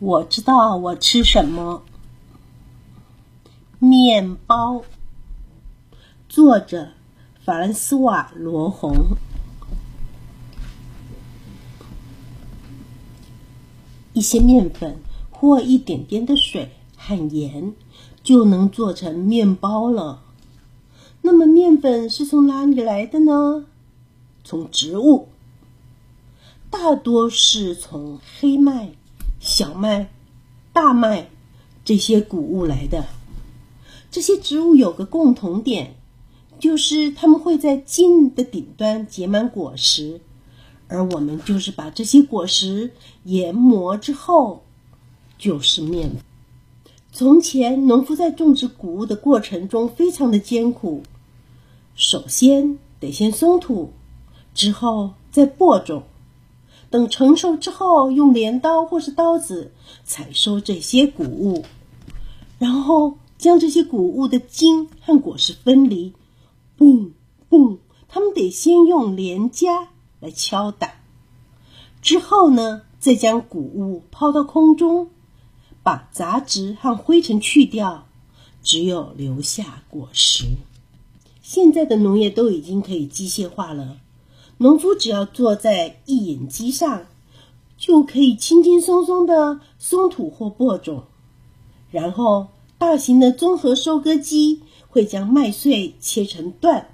我知道我吃什么。面包，作者法兰斯瓦·罗红。一些面粉或一点点的水和盐就能做成面包了。那么，面粉是从哪里来的呢？从植物，大多是从黑麦。小麦、大麦这些谷物来的，这些植物有个共同点，就是它们会在茎的顶端结满果实，而我们就是把这些果实研磨之后，就是面。从前，农夫在种植谷物的过程中非常的艰苦，首先得先松土，之后再播种。等成熟之后，用镰刀或是刀子采收这些谷物，然后将这些谷物的茎和果实分离。嘣嘣，他们得先用镰夹来敲打，之后呢，再将谷物抛到空中，把杂质和灰尘去掉，只有留下果实。现在的农业都已经可以机械化了。农夫只要坐在一引机上，就可以轻轻松松的松土或播种。然后，大型的综合收割机会将麦穗切成段，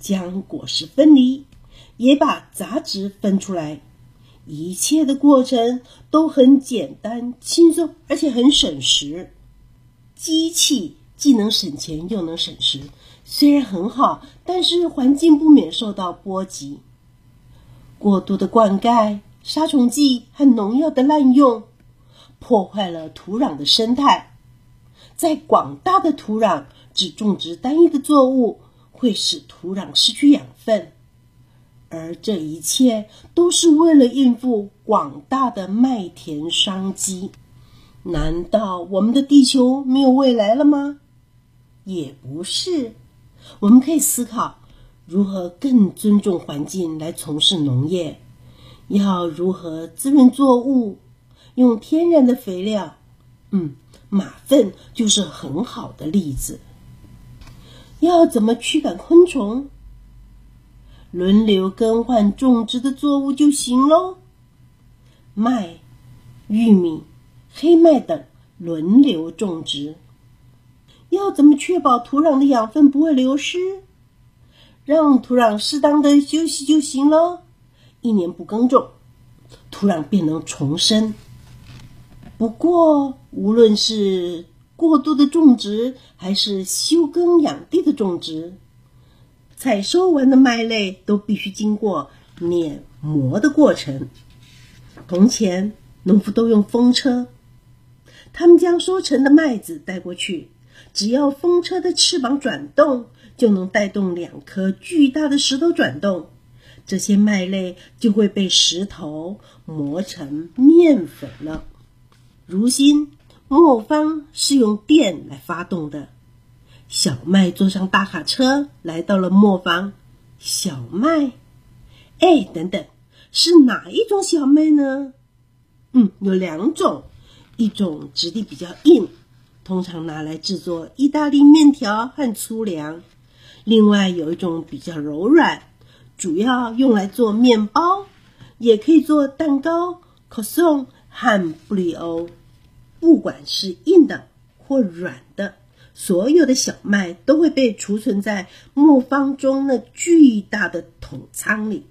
将果实分离，也把杂质分出来。一切的过程都很简单、轻松，而且很省时。机器既能省钱又能省时，虽然很好，但是环境不免受到波及。过度的灌溉、杀虫剂和农药的滥用，破坏了土壤的生态。在广大的土壤只种植单一的作物，会使土壤失去养分，而这一切都是为了应付广大的麦田商机。难道我们的地球没有未来了吗？也不是，我们可以思考。如何更尊重环境来从事农业？要如何滋润作物？用天然的肥料，嗯，马粪就是很好的例子。要怎么驱赶昆虫？轮流更换种植的作物就行喽。麦、玉米、黑麦等轮流种植。要怎么确保土壤的养分不会流失？让土壤适当的休息就行了。一年不耕种，土壤便能重生。不过，无论是过度的种植，还是休耕养地的种植，采收完的麦类都必须经过碾磨的过程。从前，农夫都用风车，他们将收成的麦子带过去，只要风车的翅膀转动。就能带动两颗巨大的石头转动，这些麦类就会被石头磨成面粉了。如今磨坊是用电来发动的，小麦坐上大卡车来到了磨坊。小麦，哎，等等，是哪一种小麦呢？嗯，有两种，一种质地比较硬，通常拿来制作意大利面条和粗粮。另外有一种比较柔软，主要用来做面包，也可以做蛋糕、可颂和布里欧。不管是硬的或软的，所有的小麦都会被储存在磨坊中那巨大的桶仓里。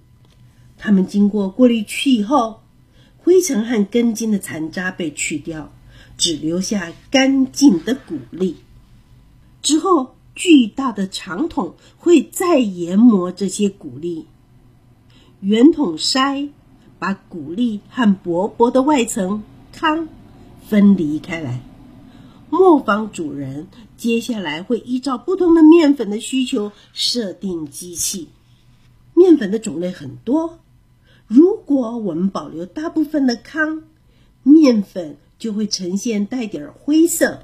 它们经过过滤器以后，灰尘和根茎的残渣被去掉，只留下干净的谷粒。之后。巨大的长筒会再研磨这些谷粒，圆筒筛把谷粒和薄薄的外层糠分离开来。磨坊主人接下来会依照不同的面粉的需求设定机器。面粉的种类很多，如果我们保留大部分的糠，面粉就会呈现带点灰色。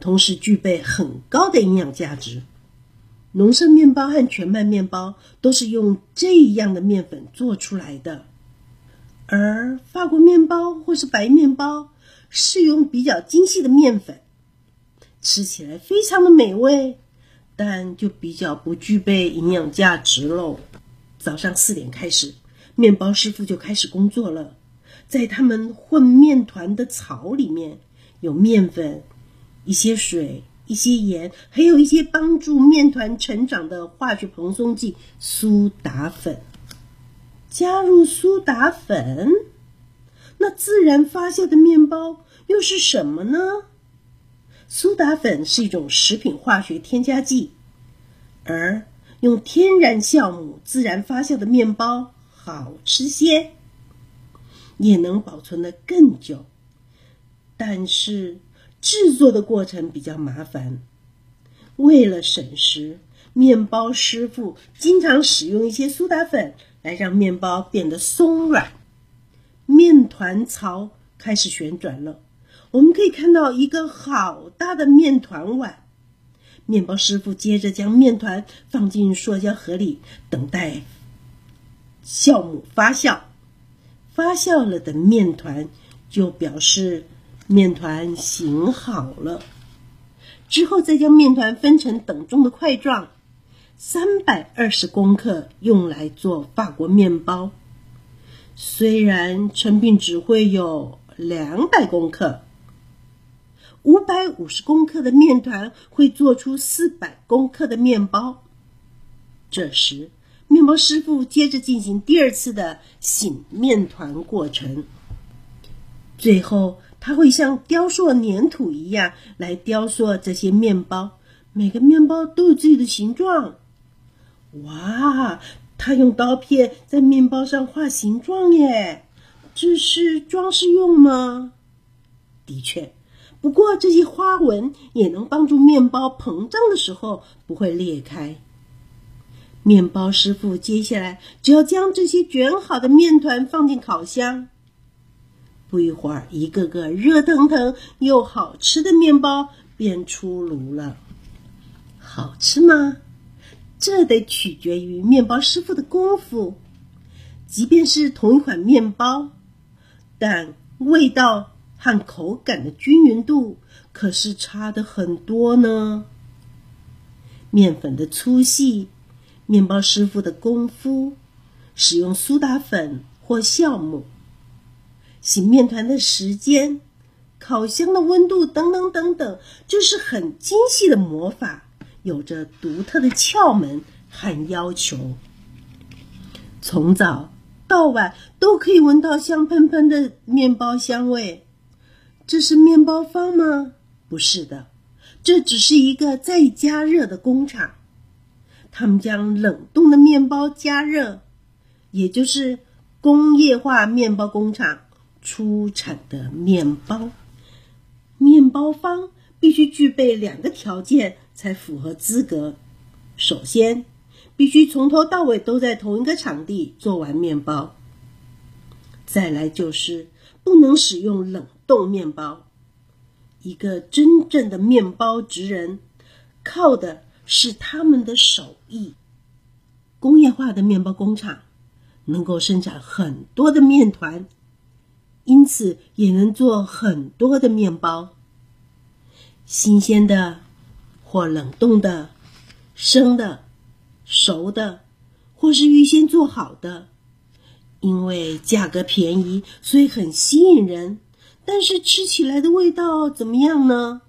同时具备很高的营养价值。浓生面包和全麦面包都是用这样的面粉做出来的。而法国面包或是白面包是用比较精细的面粉，吃起来非常的美味，但就比较不具备营养价值喽。早上四点开始，面包师傅就开始工作了。在他们混面团的槽里面，有面粉、一些水、一些盐，还有一些帮助面团成长的化学蓬松剂——苏打粉。加入苏打粉，那自然发酵的面包又是什么呢？苏打粉是一种食品化学添加剂，而用天然酵母自然发酵的面包好吃些。也能保存的更久，但是制作的过程比较麻烦。为了省时，面包师傅经常使用一些苏打粉来让面包变得松软。面团槽开始旋转了，我们可以看到一个好大的面团碗。面包师傅接着将面团放进塑胶盒里，等待酵母发酵。发酵了的面团就表示面团醒好了。之后再将面团分成等重的块状，三百二十公克用来做法国面包。虽然成品只会有两百公克，五百五十公克的面团会做出四百公克的面包。这时。面包师傅接着进行第二次的醒面团过程，最后他会像雕塑粘土一样来雕塑这些面包。每个面包都有自己的形状。哇，他用刀片在面包上画形状耶！这是装饰用吗？的确，不过这些花纹也能帮助面包膨胀的时候不会裂开。面包师傅接下来只要将这些卷好的面团放进烤箱，不一会儿，一个个热腾腾又好吃的面包便出炉了。好吃吗？这得取决于面包师傅的功夫。即便是同一款面包，但味道和口感的均匀度可是差的很多呢。面粉的粗细。面包师傅的功夫，使用苏打粉或酵母，醒面团的时间，烤箱的温度等等等等，这是很精细的魔法，有着独特的窍门和要求。从早到晚都可以闻到香喷喷的面包香味，这是面包坊吗？不是的，这只是一个在加热的工厂。他们将冷冻的面包加热，也就是工业化面包工厂出产的面包。面包方必须具备两个条件才符合资格：首先，必须从头到尾都在同一个场地做完面包；再来就是不能使用冷冻面包。一个真正的面包职人，靠的。是他们的手艺。工业化的面包工厂能够生产很多的面团，因此也能做很多的面包。新鲜的或冷冻的、生的、熟的，或是预先做好的。因为价格便宜，所以很吸引人。但是吃起来的味道怎么样呢？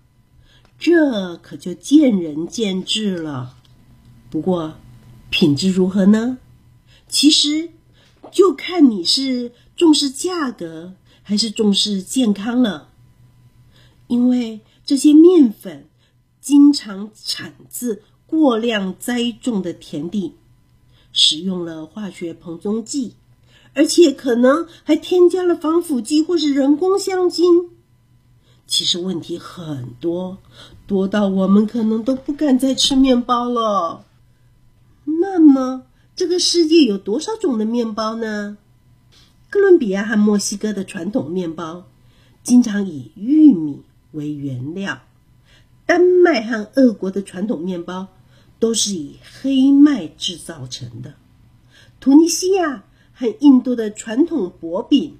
这可就见仁见智了。不过，品质如何呢？其实就看你是重视价格还是重视健康了。因为这些面粉经常产自过量栽种的田地，使用了化学膨松剂，而且可能还添加了防腐剂或是人工香精。其实问题很多，多到我们可能都不敢再吃面包了。那么，这个世界有多少种的面包呢？哥伦比亚和墨西哥的传统面包经常以玉米为原料，丹麦和俄国的传统面包都是以黑麦制造成的，突尼西亚和印度的传统薄饼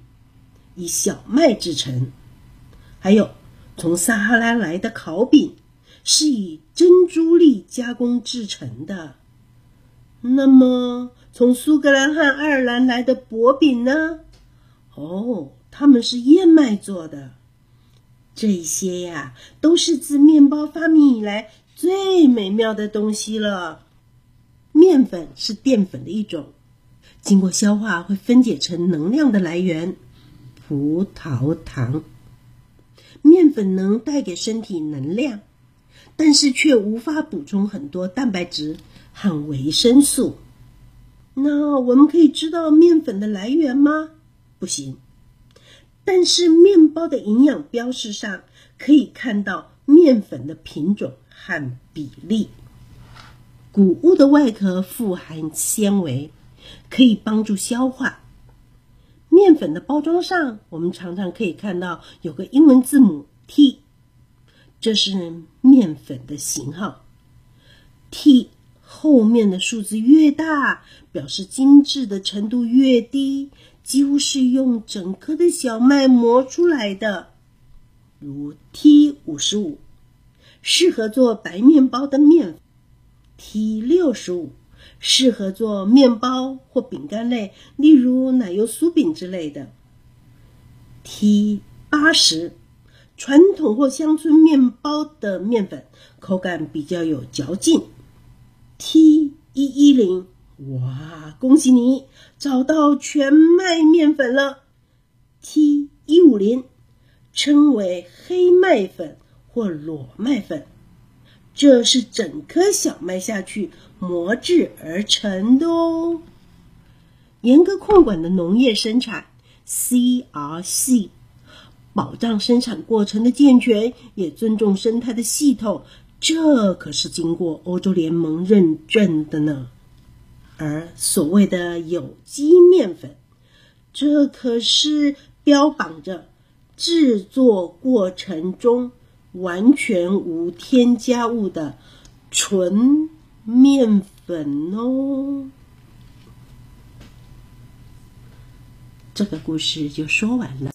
以小麦制成，还有从撒哈拉来的烤饼是以珍珠粒加工制成的。那么，从苏格兰和爱尔兰来的薄饼呢？哦，他们是燕麦做的。这些呀，都是自面包发明以来最美妙的东西了。面粉是淀粉的一种，经过消化会分解成能量的来源——葡萄糖。面粉能带给身体能量，但是却无法补充很多蛋白质和维生素。那我们可以知道面粉的来源吗？不行。但是面包的营养标识上可以看到面粉的品种和比例。谷物的外壳富含纤维，可以帮助消化。面粉的包装上，我们常常可以看到有个英文字母 T，这是面粉的型号。T 后面的数字越大，表示精致的程度越低。几乎是用整颗的小麦磨出来的，如 T 五十五，适合做白面包的面；T 六十五，适合做面包或饼干类，例如奶油酥饼之类的。；T 八十，传统或乡村面包的面粉，口感比较有嚼劲。；T 一一零。哇，恭喜你找到全麦面粉了！T 一五零称为黑麦粉或裸麦粉，这是整颗小麦下去磨制而成的哦。严格控管的农业生产 （CRC），保障生产过程的健全，也尊重生态的系统，这可是经过欧洲联盟认证的呢。而所谓的有机面粉，这可是标榜着制作过程中完全无添加物的纯面粉哦。这个故事就说完了。